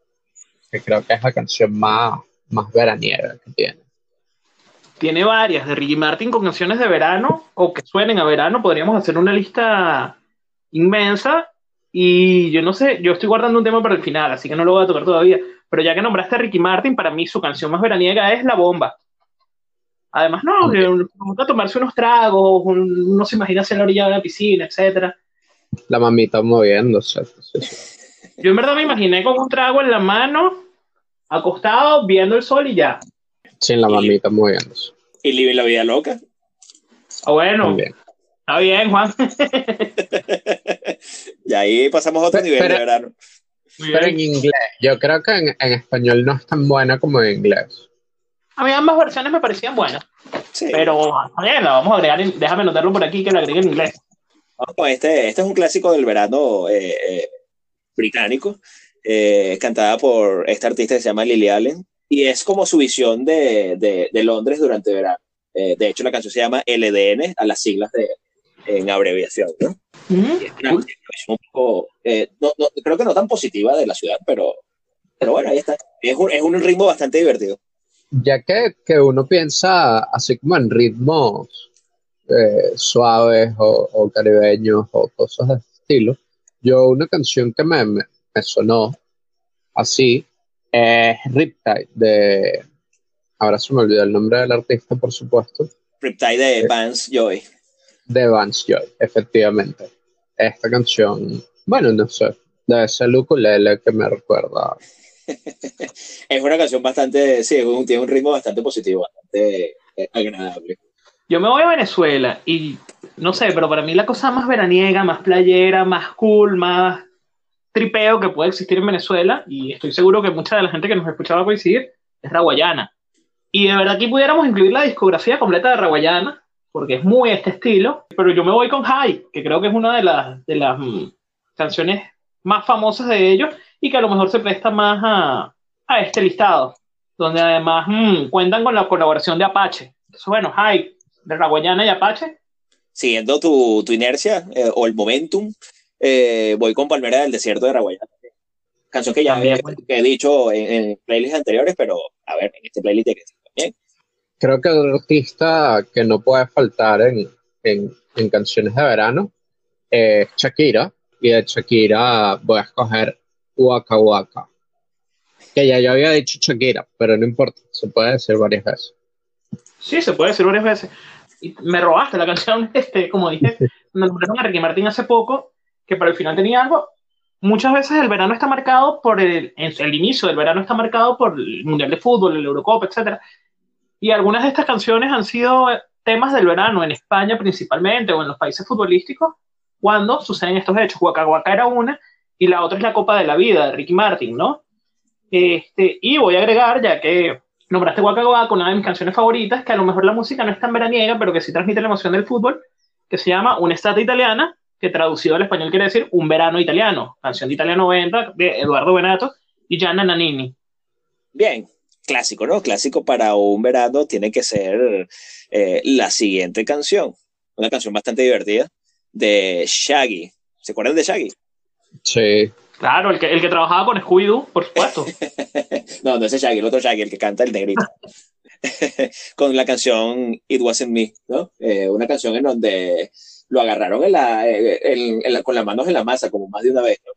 Speaker 2: que creo que es la canción más, más veraniega que tiene.
Speaker 1: Tiene varias de Ricky Martin con canciones de verano o que suenen a verano. Podríamos hacer una lista inmensa. Y yo no sé, yo estoy guardando un tema para el final, así que no lo voy a tocar todavía. Pero ya que nombraste a Ricky Martin, para mí su canción más veraniega es La Bomba. Además, no, que gusta tomarse unos tragos, uno se imagina en la orilla de la piscina, etcétera.
Speaker 2: La mamita moviéndose.
Speaker 1: Yo en verdad me imaginé con un trago en la mano, acostado, viendo el sol y ya.
Speaker 2: Sin la mamita moviéndose.
Speaker 3: ¿Y vive la vida loca?
Speaker 1: Ah, bueno. Está bien, Juan.
Speaker 3: y ahí pasamos a otro nivel de verano.
Speaker 2: Pero en inglés, yo creo que en, español no es tan buena como en inglés.
Speaker 1: A mí ambas versiones me parecían buenas. Sí. Pero, bien, la vamos a agregar, déjame notarlo por aquí que la agregue en inglés.
Speaker 3: este, este es un clásico del verano eh, eh, británico, eh, cantada por esta artista que se llama Lily Allen, y es como su visión de, de, de Londres durante verano. de hecho, la canción se llama LDN, a las siglas de, en abreviación, ¿no? un poco, eh, no, no, creo que no tan positiva de la ciudad, pero, pero bueno, ahí está. Es un, es un ritmo bastante divertido.
Speaker 2: Ya que, que uno piensa así como en ritmos eh, suaves o, o, caribeños o cosas de ese estilo, yo una canción que me, me, sonó así es Riptide de... Ahora se me olvidó el nombre del artista, por supuesto.
Speaker 3: Riptide de eh, Vance Joy.
Speaker 2: De Vance Joy, efectivamente esta canción, bueno, no sé, debe ser el ukulele que me recuerda.
Speaker 3: es una canción bastante, sí, tiene un ritmo bastante positivo, bastante eh, agradable.
Speaker 1: Yo me voy a Venezuela y no sé, pero para mí la cosa más veraniega, más playera, más cool, más tripeo que puede existir en Venezuela, y estoy seguro que mucha de la gente que nos escuchaba coincidir, es Raguayana. Y de verdad aquí pudiéramos incluir la discografía completa de Raguayana, porque es muy este estilo, pero yo me voy con High, que creo que es una de las, de las mm, canciones más famosas de ellos y que a lo mejor se presta más a, a este listado, donde además mm, cuentan con la colaboración de Apache. Entonces, bueno, High, de Raguayana y Apache.
Speaker 3: Siguiendo tu, tu inercia eh, o el momentum, eh, voy con Palmera del Desierto de Raguayana. Canción que ya he, dicho en, en, playlists anteriores, pero a ver, en este playlist de que también
Speaker 2: creo que el artista que no puede faltar en, en, canciones de verano es Shakira. Y de Shakira voy a escoger Waka Waka. Que ya yo había dicho Shakira, pero no importa, se puede decir varias veces.
Speaker 1: Sí, se puede decir varias veces. Y me robaste la canción, este, como dije, me nombraron a Ricky Martín hace poco, que para el final tenía algo. Muchas veces el verano está marcado por el, el inicio del verano está marcado por el Mundial de Fútbol, el Eurocopa, etcétera y algunas de estas canciones han sido temas del verano en España principalmente o en los países futbolísticos cuando suceden estos hechos. Waka era una y la otra es la Copa de la Vida de Ricky Martin, ¿no? Este, y voy a agregar, ya que nombraste Waka, una de mis canciones favoritas, que a lo mejor la música no es tan veraniega, pero que sí transmite la emoción del fútbol, que se llama Una estate italiana, que traducido al español quiere decir Un verano italiano, canción de Italia 90 de Eduardo Benato y Gianna Nannini.
Speaker 3: Bien, clásico, ¿no? Clásico para un verano tiene que ser eh, la siguiente canción. Una canción bastante divertida de Shaggy. ¿Se acuerdan de Shaggy?
Speaker 2: Sí.
Speaker 1: Claro, el que, el que trabajaba con Scooby-Doo, por supuesto.
Speaker 3: no, no es Shaggy, el otro Shaggy, el que canta el negrito. con la canción It Wasn't Me, ¿no? Eh, una canción en donde lo agarraron en la, eh, con las manos en la masa, como más de una vez, ¿no?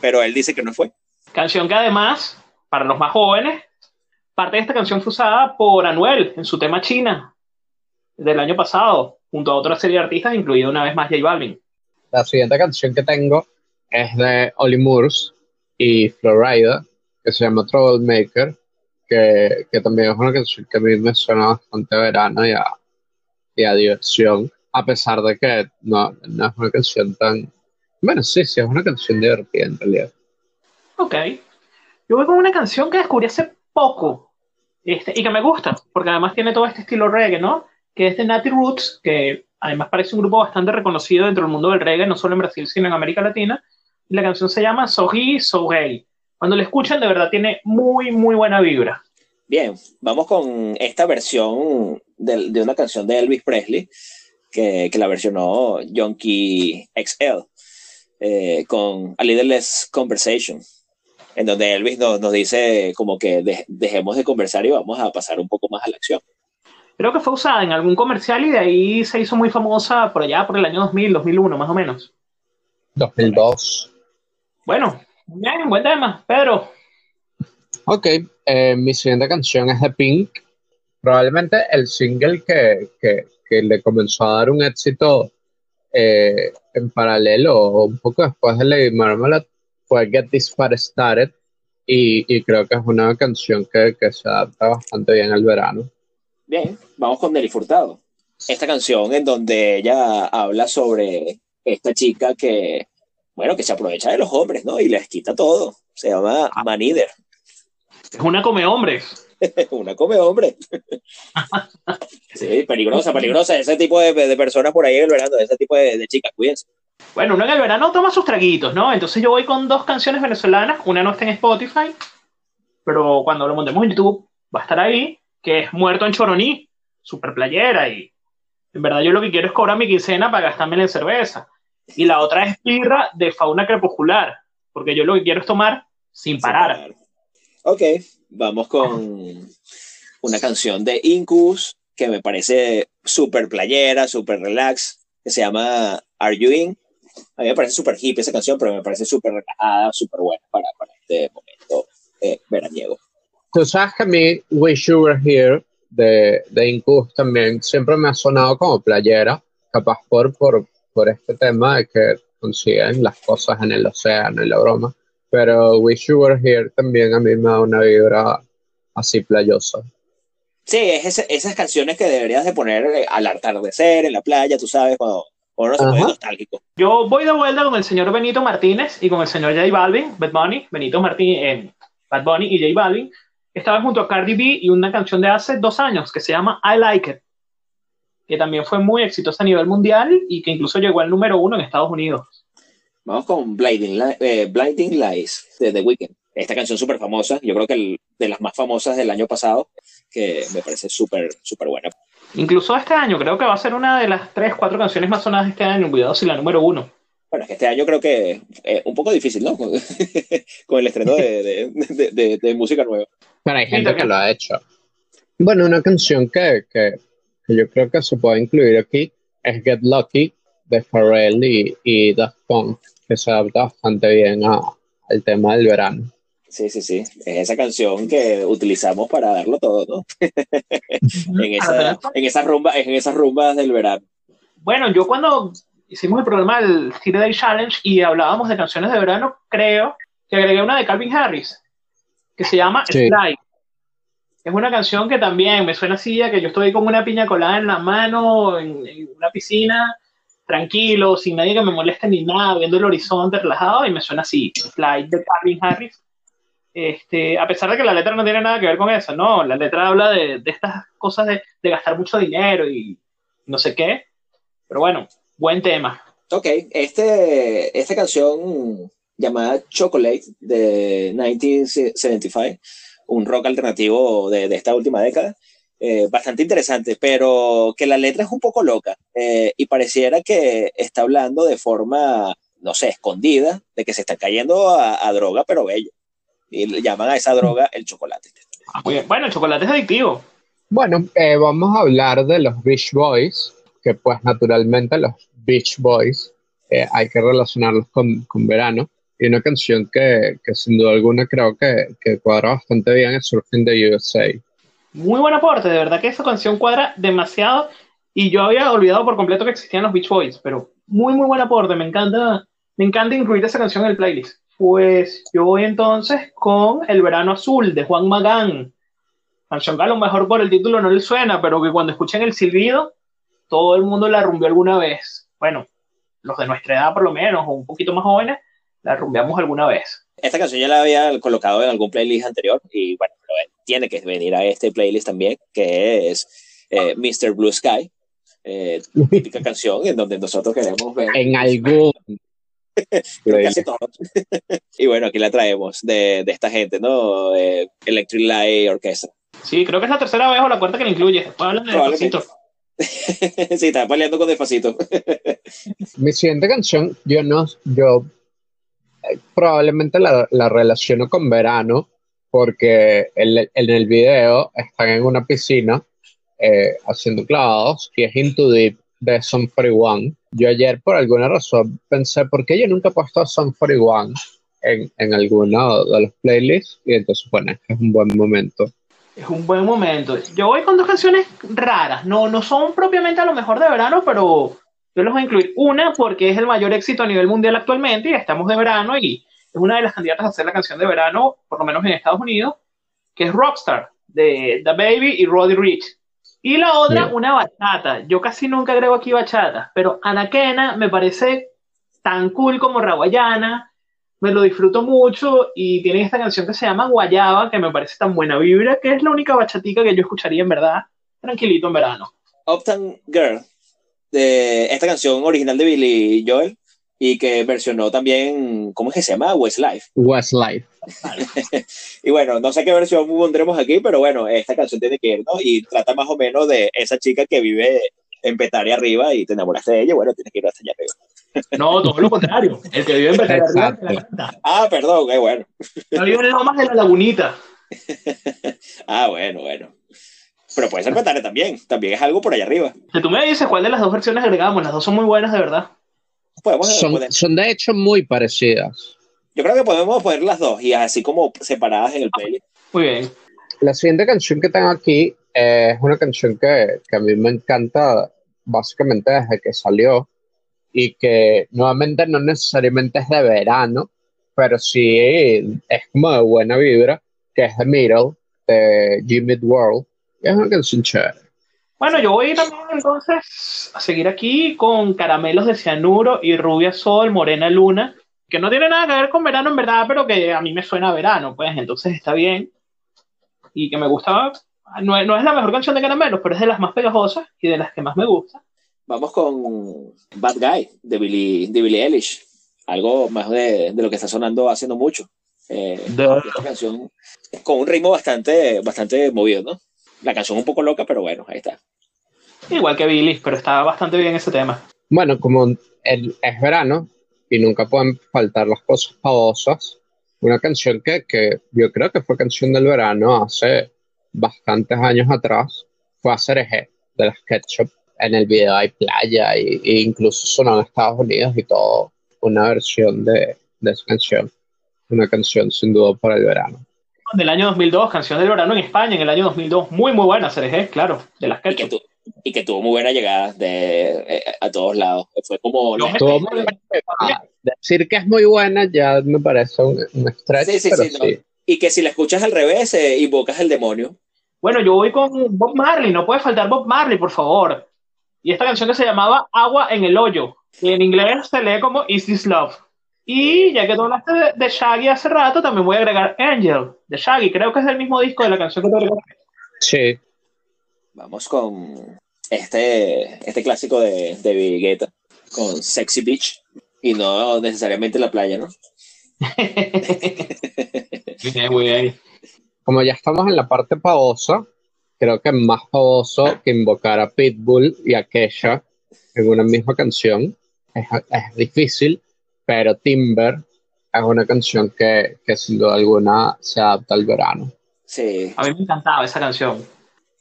Speaker 3: Pero él dice que no fue.
Speaker 1: Canción que además, para los más jóvenes, Parte de esta canción fue usada por Anuel en su tema China del año pasado, junto a otra serie de artistas, incluido una vez más J Balvin.
Speaker 2: La siguiente canción que tengo es de Oli Moores y Florida, que se llama Troublemaker, que, que también es una canción que a mí me suena bastante verano y a, y a diversión, a pesar de que no, no es una canción tan... Bueno, sí, sí, es una canción divertida en realidad.
Speaker 1: Ok. Yo voy con una canción que descubrí hace poco, este, y que me gusta, porque además tiene todo este estilo reggae, ¿no? Que es de Natty Roots, que además parece un grupo bastante reconocido dentro del mundo del reggae, no solo en Brasil, sino en América Latina. Y la canción se llama So He, So Gay. Cuando la escuchan, de verdad tiene muy, muy buena vibra.
Speaker 3: Bien, vamos con esta versión de, una canción de Elvis Presley, que, que la versionó Yonky XL eh, con A Little Less Conversation, en donde Elvis nos, nos dice como que dejemos de conversar y vamos a pasar un poco más a la acción.
Speaker 1: Creo que fue usada en algún comercial y de ahí se hizo muy famosa por allá, por el año 2000, 2001 más o menos.
Speaker 2: 2002.
Speaker 1: Bueno, bien, buen tema, Pedro.
Speaker 2: Ok, eh, mi siguiente canción es de Pink. Probablemente el single que, que, que le comenzó a dar un éxito eh, en paralelo o un poco después de Lady Marmalade fue Get This Started y, y, creo que es una canción que, que, se adapta bastante bien al verano.
Speaker 3: Bien, vamos con Nelly Furtado. Esta canción en donde ella habla sobre esta chica que, bueno, que se aprovecha de los hombres, ¿no? Y les quita todo. Se llama ah. Manider.
Speaker 1: Es una come hombres.
Speaker 3: una come hombre. sí, peligrosa, peligrosa. Ese tipo de, de, personas por ahí en el verano, ese tipo de, de, chicas, cuídense.
Speaker 1: Bueno, uno en el verano toma sus traguitos, ¿no? Entonces yo voy con dos canciones venezolanas. Una no está en Spotify, pero cuando lo montemos en YouTube va a estar ahí, que es Muerto en Choroní, super playera. Y en verdad yo lo que quiero es cobrar mi quincena para gastarme en cerveza. Y la otra es Pirra de Fauna Crepuscular, porque yo lo que quiero es tomar sin parar. Sin parar.
Speaker 3: Ok, vamos con una canción de Incus que me parece súper playera, súper relax, que se llama Are You In? A mí me parece súper hippie esa canción, pero me parece súper relajada, súper buena para, para, este momento eh, veraniego.
Speaker 2: Tú sabes que a mí Wish You Were Here de, de Incus también siempre me ha sonado como playera, capaz por, por, por este tema de que consiguen las cosas en el océano y la broma pero Wish You Were Here también a mí me da una vibra así playosa.
Speaker 3: Sí, es esas canciones que deberías de poner eh, al atardecer, en la playa, tú sabes, cuando, se nostálgico.
Speaker 1: Yo voy de vuelta con el señor Benito Martínez y con el señor J Balvin, Bad Bunny, Benito Martínez, eh, Bad Bunny y J Balvin. Estaba junto a Cardi B y una canción de hace dos años que se llama I Like It, que también fue muy exitosa a nivel mundial y que incluso llegó al número uno en Estados Unidos.
Speaker 3: Vamos con Blinding, eh, Blinding Lights de The Weeknd. Esta canción súper famosa, yo creo que de las más famosas del año pasado, que me parece súper, súper buena.
Speaker 1: Incluso este año, creo que va a ser una de las tres, cuatro canciones más sonadas de este año, cuidado si la número uno.
Speaker 3: Bueno, es que este año creo que es un poco difícil, ¿no? Con, el estreno de, de, de, música nueva.
Speaker 2: Pero hay gente que lo ha hecho. Bueno, una canción que, que, que, yo creo que se puede incluir aquí es Get Lucky de Pharrell y, y Daft Punk que se adapta bastante bien a, al tema del verano.
Speaker 3: Sí, sí, sí. Es esa canción que utilizamos para darlo todo, ¿no? en, esa, en, esas rumbas, en esas rumbas del verano.
Speaker 1: Bueno, yo cuando hicimos el programa del City Day Challenge y hablábamos de canciones de verano, creo que agregué una de Calvin Harris, que se llama sí. Es una canción que también me suena así, a que yo estoy con una piña colada en la mano, en, en una piscina, tranquilo, sin nadie que me moleste ni nada, viendo el horizonte relajado y me suena así, Flight de Calvin Harris. Este, a pesar de que la letra no tiene nada que ver con eso, no, la letra habla de, de estas cosas de, de, gastar mucho dinero y no sé qué, pero bueno, buen tema.
Speaker 3: Ok, este, esta canción llamada Chocolate de 1975, un rock alternativo de, de esta última década, eh, bastante interesante, pero que la letra es un poco loca eh, y pareciera que está hablando de forma, no sé, escondida, de que se está cayendo a, droga, pero bello. Y le llaman a esa droga el chocolate.
Speaker 1: Ah, bueno, el chocolate es adictivo.
Speaker 2: Bueno, eh, vamos a hablar de los Beach Boys, que pues naturalmente los Beach Boys hay que relacionarlos con, con, verano. Y una canción que, que sin duda alguna creo que, que cuadra bastante bien es Surfing the USA
Speaker 1: muy buen aporte, de verdad que esa canción cuadra demasiado y yo había olvidado por completo que existían los Beach Boys, pero muy muy buen aporte, me encanta, me encanta incluir esa canción en el playlist. Pues yo voy entonces con El Verano Azul de Juan Magán. Canción que a lo mejor por el título no le suena, pero que cuando escuchen el silbido, todo el mundo la rumbió alguna vez. Bueno, los de nuestra edad por lo menos, o un poquito más jóvenes, la rumbeamos alguna vez.
Speaker 3: Esta canción ya la había colocado en algún playlist anterior y bueno, tiene que venir a este playlist también, que es eh, Mr. Blue Sky, eh, típica canción en donde nosotros queremos ver.
Speaker 2: En algún.
Speaker 3: casi y bueno, aquí la traemos de, de esta gente, ¿no? Eh, Electric Light Orchestra.
Speaker 1: Sí, creo que es la tercera vez o la cuarta que la incluye.
Speaker 3: sí, estaba peleando con despacito.
Speaker 2: Mi siguiente canción, yo no, yo eh, probablemente la, la relaciono con verano, porque en, en el video están en una piscina eh, haciendo clavados y es Into Deep de Sun 41. Yo ayer por alguna razón pensé, ¿por qué yo nunca he puesto Sun 41 en, en alguno de los playlists? Y entonces, bueno, es un buen momento.
Speaker 1: Es un buen momento. Yo voy con dos canciones raras. No, no son propiamente a lo mejor de verano, pero yo los voy a incluir. Una porque es el mayor éxito a nivel mundial actualmente y estamos de verano y es una de las candidatas a ser la canción de verano, por lo menos en Estados Unidos, que es Rockstar, de The Baby y Roddy Rich. Y la otra,
Speaker 2: Bien.
Speaker 1: una bachata. Yo casi nunca agrego aquí bachata, pero Anaquena me parece tan cool como Raguayana. Me lo disfruto mucho y tiene esta canción que se llama Guayaba, que me parece tan buena vibra, que es la única bachatica que yo escucharía en verdad, tranquilito en verano.
Speaker 3: Uptown Girl, de esta canción original de Billy Joel, y que versionó también, ¿cómo es que se llama? Westlife.
Speaker 2: Westlife.
Speaker 3: Y bueno, no sé qué versión pondremos aquí, pero bueno, esta canción tiene que ir, ¿no? Y trata más o menos de esa chica que vive en Petare arriba y te enamoraste de ella, bueno, tienes que ir hasta allá arriba.
Speaker 1: No, todo lo contrario. El que vive en Petare arriba, te la canta.
Speaker 3: Ah, perdón, qué bueno.
Speaker 1: Yo vivo en Lomas de la Lagunita.
Speaker 3: Ah, bueno, bueno. Pero puede ser Petare también, también es algo por allá arriba.
Speaker 1: Si tú me dices cuál de las dos versiones agregamos, las dos son muy buenas de verdad.
Speaker 3: Podemos
Speaker 2: son de hecho muy parecidas.
Speaker 3: Yo creo que podemos poner las dos y así como separadas en el playlist.
Speaker 1: Muy bien.
Speaker 2: La siguiente canción que tengo aquí eh, es una canción que, que a mí me encanta básicamente desde que salió y que nuevamente no necesariamente es de verano, pero sí es como de buena vibra, que es The Middle de Jimmy World. Es una canción chévere.
Speaker 1: Bueno, yo voy también entonces a seguir aquí con Caramelos de Cianuro y Rubia Sol, Morena Luna, que no tiene nada que ver con verano en verdad, pero que a mí me suena a verano, pues entonces está bien. Y que me gusta, no, es- no es la mejor canción de Caramelos, pero es de las más pegajosas y de las que más me gusta.
Speaker 3: Vamos con Bad Guy de Billie, de Billie Eilish. Algo más de, de lo que está sonando haciendo mucho. Eh, esta canción con un ritmo bastante, bastante movido, ¿no? La canción un poco loca, pero bueno, ahí está.
Speaker 1: Igual que Billy, pero está bastante bien ese tema.
Speaker 2: Bueno, como el, es verano y nunca pueden faltar las cosas pavosas, una canción que, que yo creo que fue canción del verano hace bastantes años atrás fue Hacer Eje de las Ketchup. En el video hay playa y, y incluso sonó en Estados Unidos y todo. Una versión de, de esa canción. Una canción sin duda para el verano.
Speaker 1: Del año 2002, canción del verano en España en el año 2002. Muy, muy buena, CRG, claro, de las
Speaker 3: Y que,
Speaker 1: Ketchup.
Speaker 3: tu- y que tuvo muy buena llegada de, eh, a todos lados. Fue como...
Speaker 1: Me-
Speaker 2: Todo muy buena. Decir que es muy buena ya me parece un, un stretch,
Speaker 3: Sí, sí,
Speaker 2: pero
Speaker 3: sí, no.
Speaker 2: sí.
Speaker 3: Y que si la escuchas al revés, eh, invocas al demonio.
Speaker 1: Bueno, yo voy con Bob Marley, no puede faltar Bob Marley, por favor. Y esta canción que se llamaba Agua en el Hoyo, y en inglés se lee como Is This Love. Y ya que tú hablaste de, de Shaggy hace rato, también voy a agregar Angel, de Shaggy, creo que es del mismo disco de la canción que te agregaste.
Speaker 2: Sí,
Speaker 3: Vamos con este, este clásico de, de David Guetta, con Sexy Beach. Y no necesariamente la playa, ¿no?
Speaker 1: Muy bien, muy bien.
Speaker 2: como ya estamos en la parte pavosa, creo que es más pavoso que invocar a Pitbull y a Kesha en una misma canción. Es, es difícil, pero Timber es una canción que, que sin duda alguna se adapta al verano.
Speaker 3: Sí.
Speaker 1: A mí me encantaba esa canción.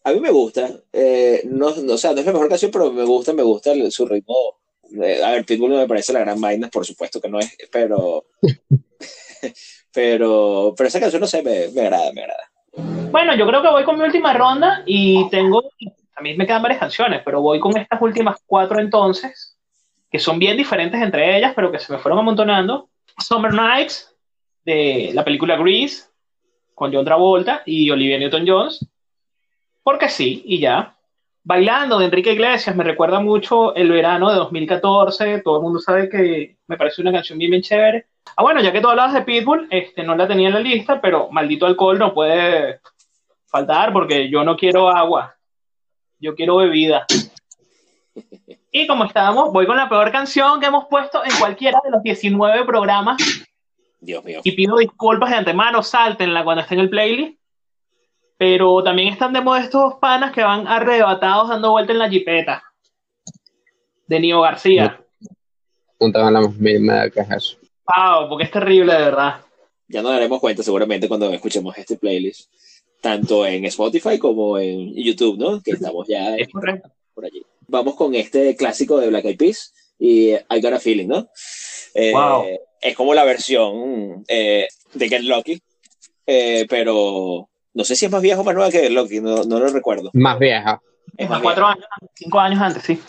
Speaker 3: A mí me gusta. eh, no, no, o sea, no es la mejor canción, pero me gusta, me gusta su ritmo. Eh, a ver, Pitbull no me parece la gran vaina, por supuesto que no es, pero. pero, pero esa canción, no sé, me, me agrada, me agrada.
Speaker 1: Bueno, yo creo que voy con mi última ronda y tengo, a mí me quedan varias canciones, pero voy con estas últimas cuatro entonces, que son bien diferentes entre ellas, pero que se me fueron amontonando. Summer Nights, de la película Grease, con John Travolta y Olivia Newton-Jones, porque sí, y ya. Bailando de Enrique Iglesias me recuerda mucho el verano de 2014, todo el mundo sabe que me parece una canción bien, bien chévere. Ah, bueno, ya que tú hablabas de Pitbull, este, no la tenía en la lista, pero maldito alcohol no puede faltar porque yo no quiero agua, yo quiero bebida. Y como estábamos, voy con la peor canción que hemos puesto en cualquiera de los 19 programas
Speaker 3: Dios mío.
Speaker 1: y pido disculpas de antemano, sáltenla cuando esté en el playlist. Pero también están de moda estos panas que van arrebatados dando vuelta en la jipeta. De Nio García.
Speaker 2: No tengo la misma idea que es eso.
Speaker 1: Wow, porque es terrible de verdad.
Speaker 3: Ya nos daremos cuenta seguramente cuando escuchemos este playlist, tanto en Spotify como en YouTube, ¿no? Que estamos ya
Speaker 1: Es correcto.
Speaker 3: por allí. Vamos con este clásico de Black Eyed Peas y I Got a Feeling, ¿no? Eh,
Speaker 1: Wow.
Speaker 3: Es como la versión eh, de Get Lucky, eh, pero no sé si es más vieja o más nueva que Lucky, no, no lo recuerdo.
Speaker 2: Más vieja.
Speaker 3: Es más
Speaker 1: cuatro
Speaker 3: vieja.
Speaker 1: años, cinco años antes, sí.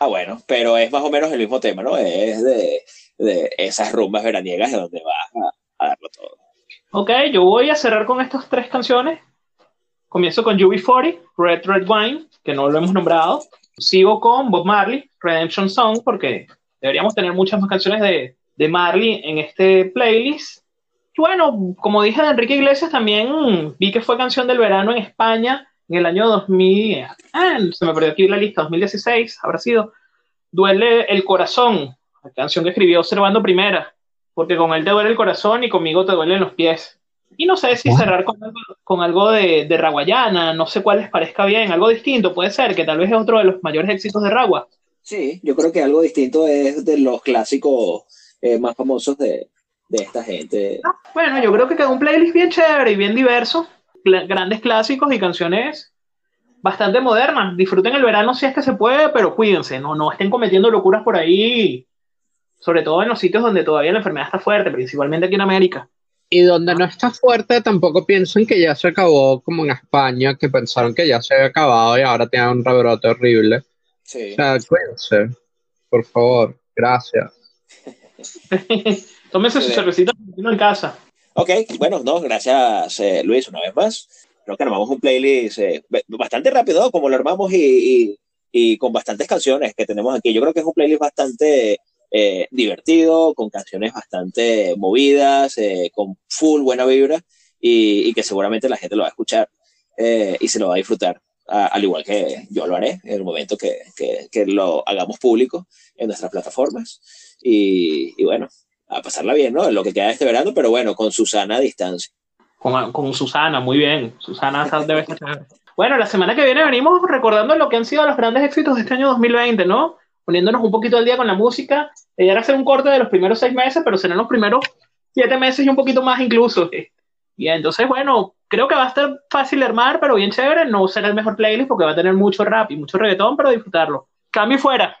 Speaker 3: Ah, bueno, pero es más o menos el mismo tema, ¿no? Es de, de esas rumbas veraniegas de donde vas a, a darlo todo.
Speaker 1: Ok, yo voy a cerrar con estas tres canciones. Comienzo con UB40, Red Red Wine, que no lo hemos nombrado. Sigo con Bob Marley, Redemption Song, porque deberíamos tener muchas más canciones de, de Marley en este playlist. Bueno, como dije de Enrique Iglesias, también vi que fue canción del verano en España en el año 2000. Ah, se me perdió aquí la lista, 2016 habrá sido. Duele el corazón, la canción que escribió Observando Primera porque con él te duele el corazón y conmigo te duelen los pies. Y no sé si cerrar con algo, con algo de, de Raguayana, no sé cuál les parezca bien, algo distinto, puede ser, que tal vez es otro de los mayores éxitos de Ragua.
Speaker 3: Sí, yo creo que algo distinto es de los clásicos eh, más famosos de, de esta gente.
Speaker 1: Bueno, yo creo que quedó un playlist bien chévere y bien diverso, grandes clásicos y canciones bastante modernas. Disfruten el verano si es que se puede, pero cuídense, no, no estén cometiendo locuras por ahí, sobre todo en los sitios donde todavía la enfermedad está fuerte, principalmente aquí en América.
Speaker 2: Y donde no está fuerte, tampoco piensen que ya se acabó, como en España, que pensaron que ya se había acabado y ahora tienen un rebrote horrible.
Speaker 3: Sí.
Speaker 2: O sea, cuídense, por favor, gracias.
Speaker 1: Tómense su cervecita en casa.
Speaker 3: Ok, bueno, no, gracias eh, Luis una vez más. Creo que armamos un playlist eh, bastante rápido, como lo armamos y, y- y con bastantes canciones que tenemos aquí. Yo creo que es un playlist bastante eh, divertido, con canciones bastante movidas, eh, con full buena vibra y, y que seguramente la gente lo va a escuchar eh, y se lo va a disfrutar, a- al igual que yo lo haré en el momento que, que- que lo hagamos público en nuestras plataformas. Y, y bueno, a pasarla bien, ¿no? Lo que queda de este verano, pero bueno, con Susana a distancia.
Speaker 1: Con, con Susana, muy bien. Susana debe estar. Bueno, la semana que viene venimos recordando lo que han sido los grandes éxitos de este año 2020, ¿no? Poniéndonos un poquito al día con la música. Ella era hacer un corte de los primeros seis meses, pero serán los primeros siete meses y un poquito más incluso. Y entonces, bueno, creo que va a estar fácil de armar, pero bien chévere. No será el mejor playlist porque va a tener mucho rap y mucho reggaetón, pero disfrutarlo. Cambio fuera.